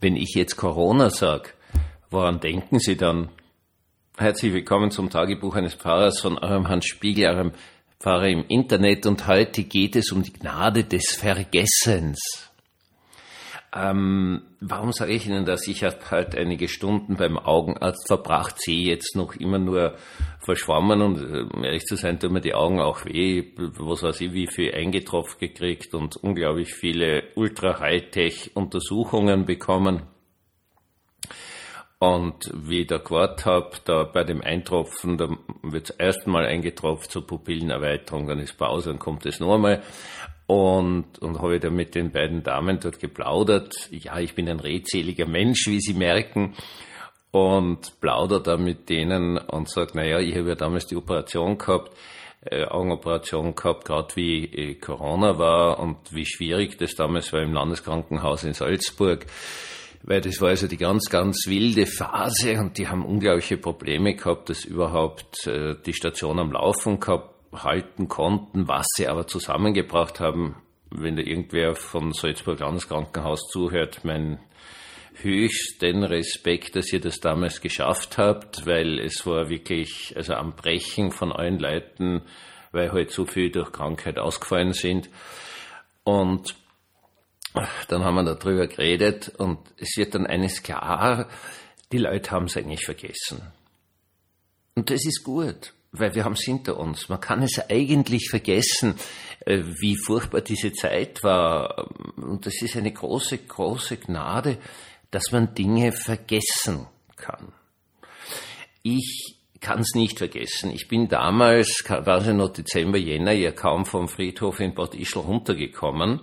Wenn ich jetzt Corona sage, woran denken Sie dann? Herzlich willkommen zum Tagebuch eines Pfarrers von eurem Hans Spiegel, eurem Pfarrer im Internet. Und heute geht es um die Gnade des Vergessens. Ähm, warum sage ich Ihnen das? Ich habe halt einige Stunden beim Augenarzt verbracht, sehe jetzt noch immer nur verschwommen und äh, ehrlich zu sein, tun mir die Augen auch weh. Was weiß ich, wie viel eingetroffen gekriegt und unglaublich viele Ultra-Hightech-Untersuchungen bekommen. Und wie ich da gewartet habe, da bei dem Eintropfen, da wird das erste eingetropft zur Pupillenerweiterung, dann ist Pause, dann kommt es noch einmal. Und, und habe da mit den beiden Damen dort geplaudert. Ja, ich bin ein redseliger Mensch, wie Sie merken, und plaudere da mit denen und sage, naja, ich habe ja damals die Operation gehabt, äh, Augenoperation gehabt, gerade wie äh, Corona war und wie schwierig das damals war im Landeskrankenhaus in Salzburg, weil das war also die ganz, ganz wilde Phase und die haben unglaubliche Probleme gehabt, dass überhaupt äh, die Station am Laufen gehabt halten konnten, was sie aber zusammengebracht haben. Wenn da irgendwer von Salzburg Landeskrankenhaus zuhört, mein höchsten Respekt, dass ihr das damals geschafft habt, weil es war wirklich, also am Brechen von allen Leuten, weil halt so viel durch Krankheit ausgefallen sind. Und dann haben wir darüber geredet und es wird dann eines klar, die Leute haben es eigentlich vergessen. Und das ist gut weil wir haben es hinter uns. Man kann es eigentlich vergessen, äh, wie furchtbar diese Zeit war. Und das ist eine große, große Gnade, dass man Dinge vergessen kann. Ich kann es nicht vergessen. Ich bin damals, quasi noch Dezember, Jänner, ja kaum vom Friedhof in Bad Ischl runtergekommen,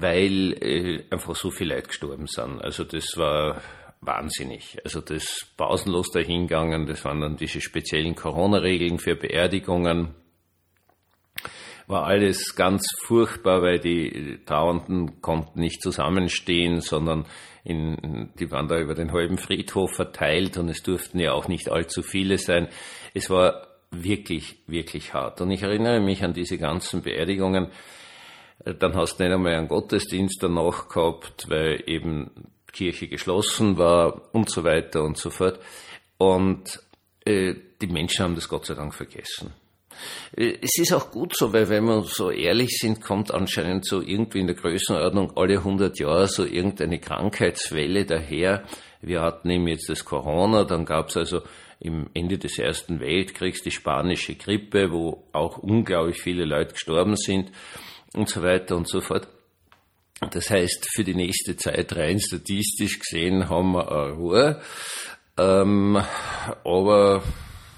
weil äh, einfach so viele Leute gestorben sind. Also das war wahnsinnig. Also das pausenlos dahingegangen, das waren dann diese speziellen Corona-Regeln für Beerdigungen. War alles ganz furchtbar, weil die Trauernden konnten nicht zusammenstehen, sondern in, die waren da über den halben Friedhof verteilt und es durften ja auch nicht allzu viele sein. Es war wirklich, wirklich hart. Und ich erinnere mich an diese ganzen Beerdigungen. Dann hast du nicht einmal einen Gottesdienst danach gehabt, weil eben Kirche geschlossen war und so weiter und so fort. Und äh, die Menschen haben das Gott sei Dank vergessen. Äh, es ist auch gut so, weil wenn wir so ehrlich sind, kommt anscheinend so irgendwie in der Größenordnung alle 100 Jahre so irgendeine Krankheitswelle daher. Wir hatten eben jetzt das Corona, dann gab es also im Ende des Ersten Weltkriegs die spanische Grippe, wo auch unglaublich viele Leute gestorben sind und so weiter und so fort. Das heißt, für die nächste Zeit rein statistisch gesehen haben wir eine Ruhe, ähm, aber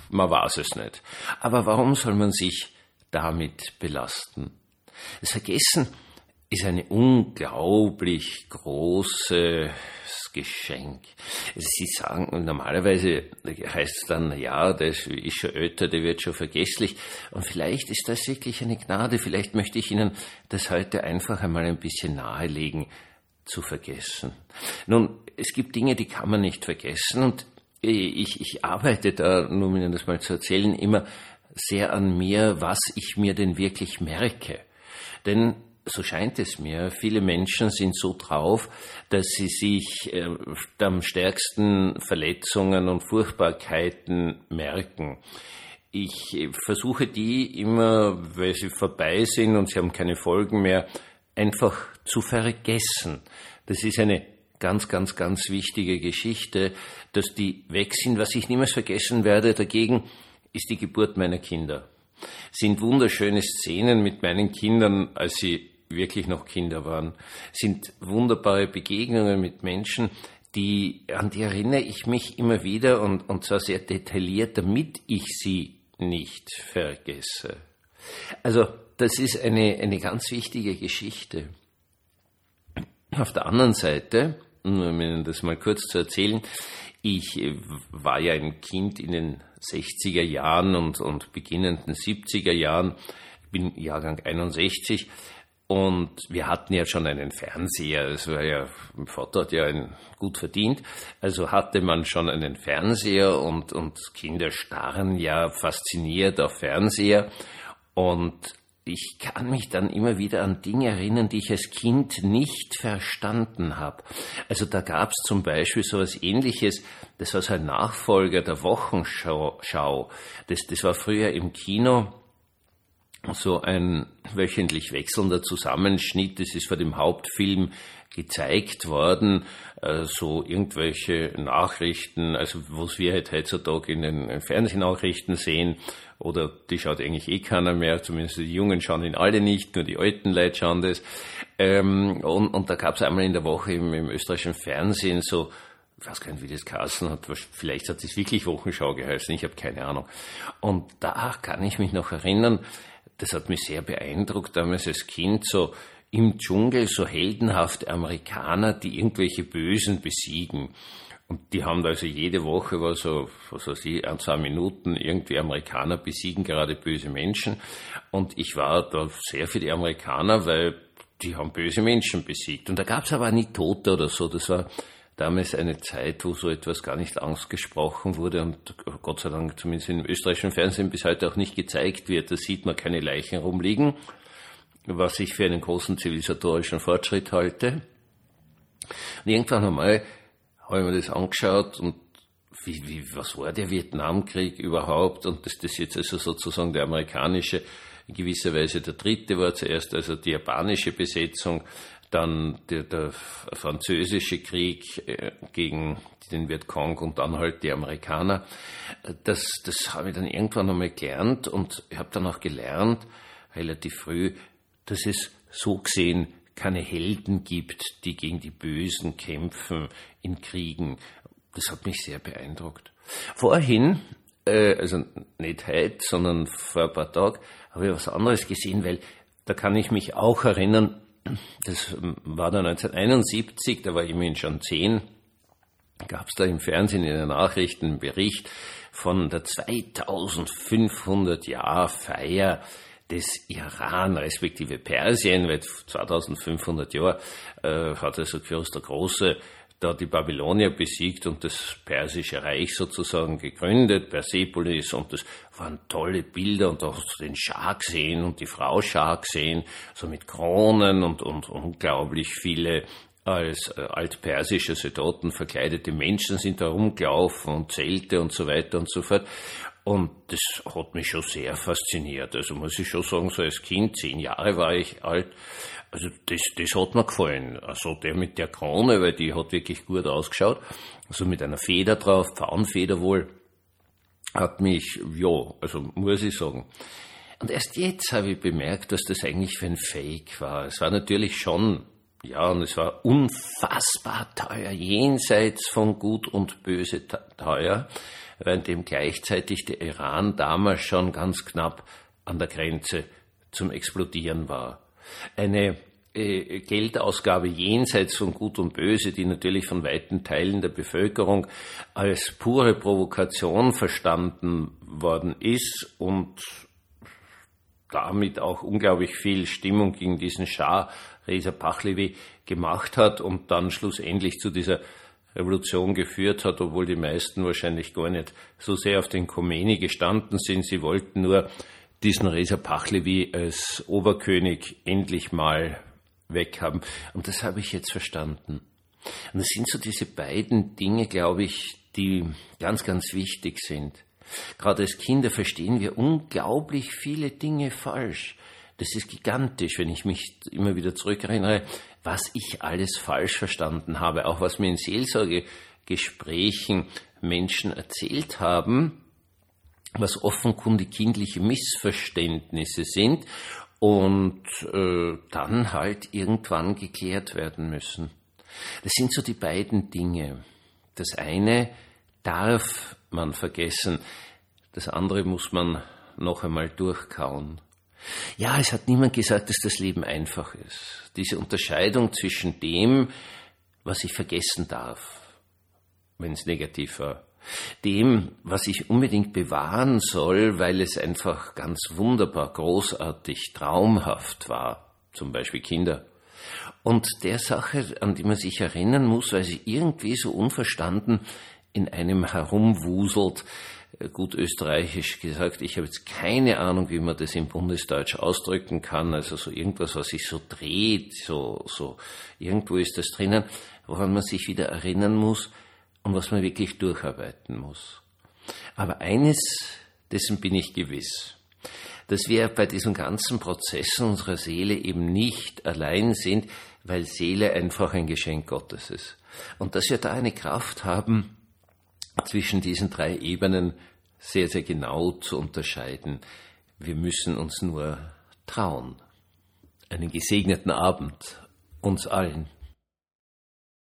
man weiß es nicht. Aber warum soll man sich damit belasten? Das Vergessen ist eine unglaublich große Geschenk. Sie sagen, normalerweise heißt es dann, ja, der ist schon älter, der wird schon vergesslich. Und vielleicht ist das wirklich eine Gnade. Vielleicht möchte ich Ihnen das heute einfach einmal ein bisschen nahelegen, zu vergessen. Nun, es gibt Dinge, die kann man nicht vergessen. Und ich, ich arbeite da, nur um Ihnen das mal zu erzählen, immer sehr an mir, was ich mir denn wirklich merke. Denn so scheint es mir, viele Menschen sind so drauf, dass sie sich äh, am stärksten Verletzungen und Furchtbarkeiten merken. Ich äh, versuche die immer, weil sie vorbei sind und sie haben keine Folgen mehr, einfach zu vergessen. Das ist eine ganz, ganz, ganz wichtige Geschichte, dass die weg sind. Was ich niemals vergessen werde dagegen, ist die Geburt meiner Kinder. Sind wunderschöne Szenen mit meinen Kindern, als sie wirklich noch Kinder waren, sind wunderbare Begegnungen mit Menschen, die, an die erinnere ich mich immer wieder und, und zwar sehr detailliert, damit ich sie nicht vergesse. Also, das ist eine, eine ganz wichtige Geschichte. Auf der anderen Seite, um Ihnen das mal kurz zu erzählen, ich war ja ein Kind in den 60er Jahren und, und beginnenden 70er Jahren, bin Jahrgang 61, und wir hatten ja schon einen Fernseher. Es war ja, mein Vater hat ja einen gut verdient. Also hatte man schon einen Fernseher und, und Kinder starren ja fasziniert auf Fernseher. Und ich kann mich dann immer wieder an Dinge erinnern, die ich als Kind nicht verstanden habe. Also da gab es zum Beispiel so etwas ähnliches, das war so ein Nachfolger der Wochenschau. Das, das war früher im Kino so ein wöchentlich wechselnder Zusammenschnitt. Das ist vor dem Hauptfilm gezeigt worden, äh, so irgendwelche Nachrichten, also was wir halt heutzutage in den Fernsehnachrichten sehen, oder die schaut eigentlich eh keiner mehr, zumindest die Jungen schauen ihn alle nicht, nur die alten Leute schauen das. Ähm, und, und da gab es einmal in der Woche im, im österreichischen Fernsehen so ich weiß gar nicht, wie das geheißen hat, vielleicht hat es wirklich Wochenschau geheißen, ich habe keine Ahnung. Und da kann ich mich noch erinnern, das hat mich sehr beeindruckt damals als Kind, so im Dschungel so heldenhafte Amerikaner, die irgendwelche Bösen besiegen. Und die haben also jede Woche war so, was weiß ich, ein, zwei Minuten irgendwie Amerikaner besiegen gerade böse Menschen. Und ich war da sehr für die Amerikaner, weil die haben böse Menschen besiegt. Und da gab es aber nie Tote oder so. Das war damals eine Zeit, wo so etwas gar nicht ausgesprochen wurde und Gott sei Dank zumindest im österreichischen Fernsehen bis heute auch nicht gezeigt wird. Da sieht man keine Leichen rumliegen was ich für einen großen zivilisatorischen Fortschritt halte. Und irgendwann einmal habe ich mir das angeschaut und wie, wie, was war der Vietnamkrieg überhaupt und dass das jetzt also sozusagen der amerikanische, in gewisser Weise der dritte war zuerst also die japanische Besetzung, dann der, der französische Krieg äh, gegen den Vietcong und dann halt die Amerikaner. Das, das habe ich dann irgendwann einmal gelernt und ich habe dann auch gelernt, relativ früh, dass es so gesehen keine Helden gibt, die gegen die Bösen kämpfen in Kriegen. Das hat mich sehr beeindruckt. Vorhin, äh, also nicht heute, sondern vor ein paar Tagen, habe ich was anderes gesehen, weil da kann ich mich auch erinnern, das war dann 1971, da war ich immerhin schon zehn, gab es da im Fernsehen in den Nachrichten einen Bericht von der 2500 Jahr Feier des Iran, respektive Persien, weil 2500 Jahre äh, hat also Kyros der Große da die Babylonier besiegt und das persische Reich sozusagen gegründet, Persepolis, und das waren tolle Bilder und auch den Schah gesehen und die Frau Schah gesehen, so mit Kronen und, und unglaublich viele als äh, altpersische Soldaten verkleidete Menschen sind da rumgelaufen und Zelte und so weiter und so fort. Und das hat mich schon sehr fasziniert. Also muss ich schon sagen, so als Kind, zehn Jahre war ich alt, also das, das hat mir gefallen. Also der mit der Krone, weil die hat wirklich gut ausgeschaut. Also mit einer Feder drauf, Pfauenfeder wohl, hat mich, ja, also muss ich sagen. Und erst jetzt habe ich bemerkt, dass das eigentlich für ein Fake war. Es war natürlich schon, ja, und es war unfassbar teuer, jenseits von Gut und Böse teuer währenddem gleichzeitig der Iran damals schon ganz knapp an der Grenze zum Explodieren war. Eine äh, Geldausgabe jenseits von Gut und Böse, die natürlich von weiten Teilen der Bevölkerung als pure Provokation verstanden worden ist und damit auch unglaublich viel Stimmung gegen diesen Schah Reza Pahlavi gemacht hat und dann schlussendlich zu dieser Revolution geführt hat, obwohl die meisten wahrscheinlich gar nicht so sehr auf den Khomeini gestanden sind. Sie wollten nur diesen Reza Pahlavi als Oberkönig endlich mal weghaben. Und das habe ich jetzt verstanden. Und das sind so diese beiden Dinge, glaube ich, die ganz, ganz wichtig sind. Gerade als Kinder verstehen wir unglaublich viele Dinge falsch. Das ist gigantisch, wenn ich mich immer wieder zurückerinnere, was ich alles falsch verstanden habe, auch was mir in Seelsorgegesprächen Menschen erzählt haben, was offenkundig kindliche Missverständnisse sind und äh, dann halt irgendwann geklärt werden müssen. Das sind so die beiden Dinge. Das eine darf man vergessen, das andere muss man noch einmal durchkauen. Ja, es hat niemand gesagt, dass das Leben einfach ist. Diese Unterscheidung zwischen dem, was ich vergessen darf, wenn es negativ war, dem, was ich unbedingt bewahren soll, weil es einfach ganz wunderbar, großartig, traumhaft war, zum Beispiel Kinder. Und der Sache, an die man sich erinnern muss, weil sie irgendwie so unverstanden in einem herumwuselt, gut österreichisch gesagt, ich habe jetzt keine Ahnung, wie man das im Bundesdeutsch ausdrücken kann, also so irgendwas, was sich so dreht, so, so, irgendwo ist das drinnen, woran man sich wieder erinnern muss und was man wirklich durcharbeiten muss. Aber eines, dessen bin ich gewiss, dass wir bei diesem ganzen Prozess unserer Seele eben nicht allein sind, weil Seele einfach ein Geschenk Gottes ist. Und dass wir da eine Kraft haben, zwischen diesen drei Ebenen sehr, sehr genau zu unterscheiden. Wir müssen uns nur trauen. Einen gesegneten Abend uns allen.